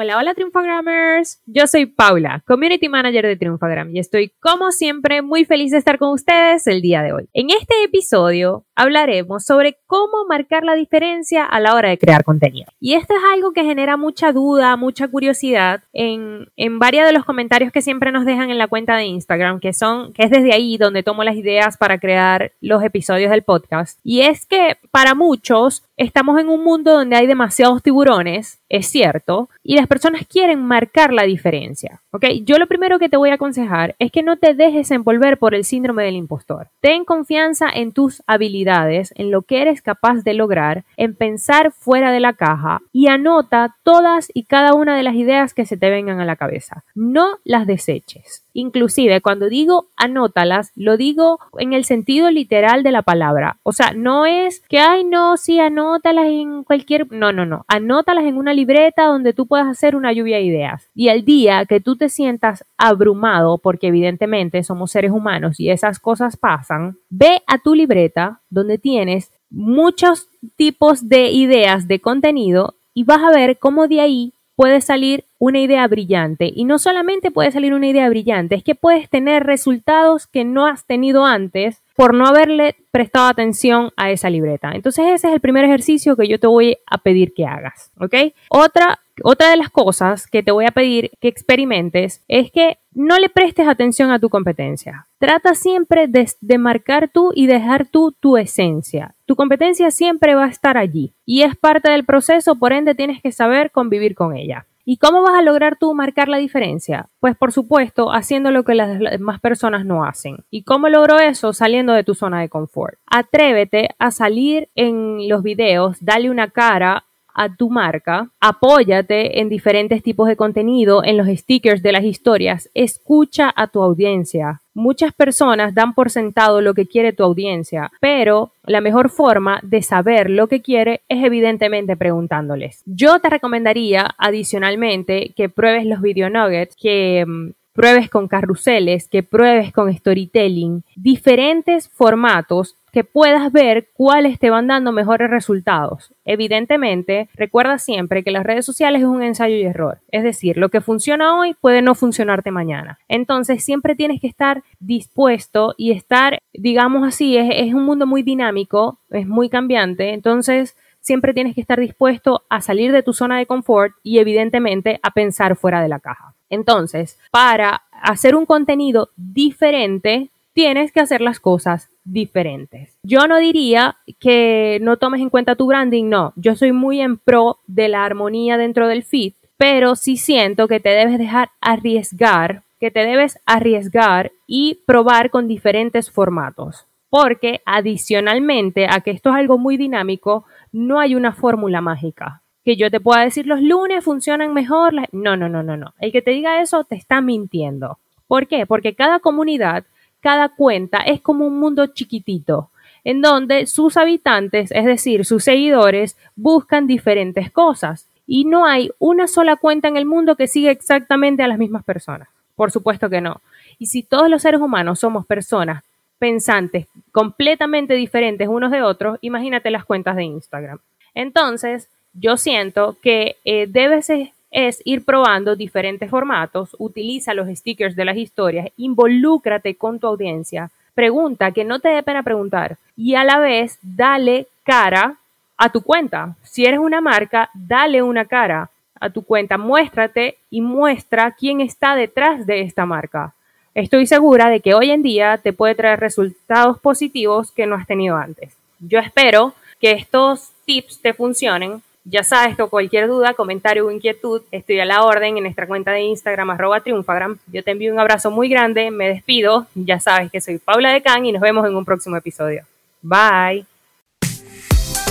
Hola, hola Triunfagrammers. Yo soy Paula, Community Manager de Triunfagram y estoy como siempre muy feliz de estar con ustedes el día de hoy. En este episodio hablaremos sobre cómo marcar la diferencia a la hora de crear contenido. Y esto es algo que genera mucha duda, mucha curiosidad en, en varios de los comentarios que siempre nos dejan en la cuenta de Instagram, que son, que es desde ahí donde tomo las ideas para crear los episodios del podcast. Y es que para muchos estamos en un mundo donde hay demasiados tiburones, es cierto, y las personas quieren marcar la diferencia. ¿ok? Yo lo primero que te voy a aconsejar es que no te dejes envolver por el síndrome del impostor. Ten confianza en tus habilidades en lo que eres capaz de lograr, en pensar fuera de la caja y anota todas y cada una de las ideas que se te vengan a la cabeza. No las deseches. Inclusive cuando digo anótalas, lo digo en el sentido literal de la palabra. O sea, no es que, ay, no, sí, anótalas en cualquier... No, no, no. Anótalas en una libreta donde tú puedas hacer una lluvia de ideas. Y el día que tú te sientas abrumado, porque evidentemente somos seres humanos y esas cosas pasan, ve a tu libreta donde tienes muchos tipos de ideas de contenido y vas a ver cómo de ahí puede salir una idea brillante. Y no solamente puede salir una idea brillante, es que puedes tener resultados que no has tenido antes por no haberle prestado atención a esa libreta. Entonces ese es el primer ejercicio que yo te voy a pedir que hagas, ¿ok? Otra, otra de las cosas que te voy a pedir que experimentes es que no le prestes atención a tu competencia. Trata siempre de, marcar tú y dejar tú tu esencia. Tu competencia siempre va a estar allí y es parte del proceso, por ende tienes que saber convivir con ella. ¿Y cómo vas a lograr tú marcar la diferencia? Pues por supuesto, haciendo lo que las demás personas no hacen. ¿Y cómo logro eso? Saliendo de tu zona de confort. Atrévete a salir en los videos, dale una cara a tu marca, apóyate en diferentes tipos de contenido, en los stickers de las historias, escucha a tu audiencia. Muchas personas dan por sentado lo que quiere tu audiencia, pero la mejor forma de saber lo que quiere es evidentemente preguntándoles. Yo te recomendaría adicionalmente que pruebes los video nuggets, que mm, pruebes con carruseles, que pruebes con storytelling, diferentes formatos que puedas ver cuáles te van dando mejores resultados. Evidentemente, recuerda siempre que las redes sociales es un ensayo y error. Es decir, lo que funciona hoy puede no funcionarte mañana. Entonces, siempre tienes que estar dispuesto y estar, digamos así, es, es un mundo muy dinámico, es muy cambiante. Entonces, siempre tienes que estar dispuesto a salir de tu zona de confort y evidentemente a pensar fuera de la caja. Entonces, para hacer un contenido diferente, tienes que hacer las cosas diferentes. Yo no diría que no tomes en cuenta tu branding, no. Yo soy muy en pro de la armonía dentro del feed, pero sí siento que te debes dejar arriesgar, que te debes arriesgar y probar con diferentes formatos. Porque adicionalmente a que esto es algo muy dinámico, no hay una fórmula mágica. Que yo te pueda decir los lunes funcionan mejor. No, no, no, no, no. El que te diga eso te está mintiendo. ¿Por qué? Porque cada comunidad cada cuenta es como un mundo chiquitito, en donde sus habitantes, es decir, sus seguidores, buscan diferentes cosas. Y no hay una sola cuenta en el mundo que siga exactamente a las mismas personas. Por supuesto que no. Y si todos los seres humanos somos personas pensantes completamente diferentes unos de otros, imagínate las cuentas de Instagram. Entonces, yo siento que eh, debes es ir probando diferentes formatos, utiliza los stickers de las historias, involúcrate con tu audiencia, pregunta que no te dé pena preguntar y a la vez dale cara a tu cuenta. Si eres una marca, dale una cara a tu cuenta, muéstrate y muestra quién está detrás de esta marca. Estoy segura de que hoy en día te puede traer resultados positivos que no has tenido antes. Yo espero que estos tips te funcionen ya sabes que cualquier duda, comentario o inquietud, estoy a la orden en nuestra cuenta de Instagram, arroba triunfagram. Yo te envío un abrazo muy grande, me despido. Ya sabes que soy Paula de Can y nos vemos en un próximo episodio. Bye.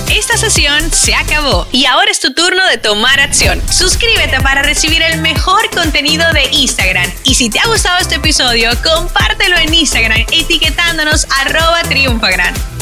Esta sesión se acabó y ahora es tu turno de tomar acción. Suscríbete para recibir el mejor contenido de Instagram. Y si te ha gustado este episodio, compártelo en Instagram etiquetándonos arroba triunfagram.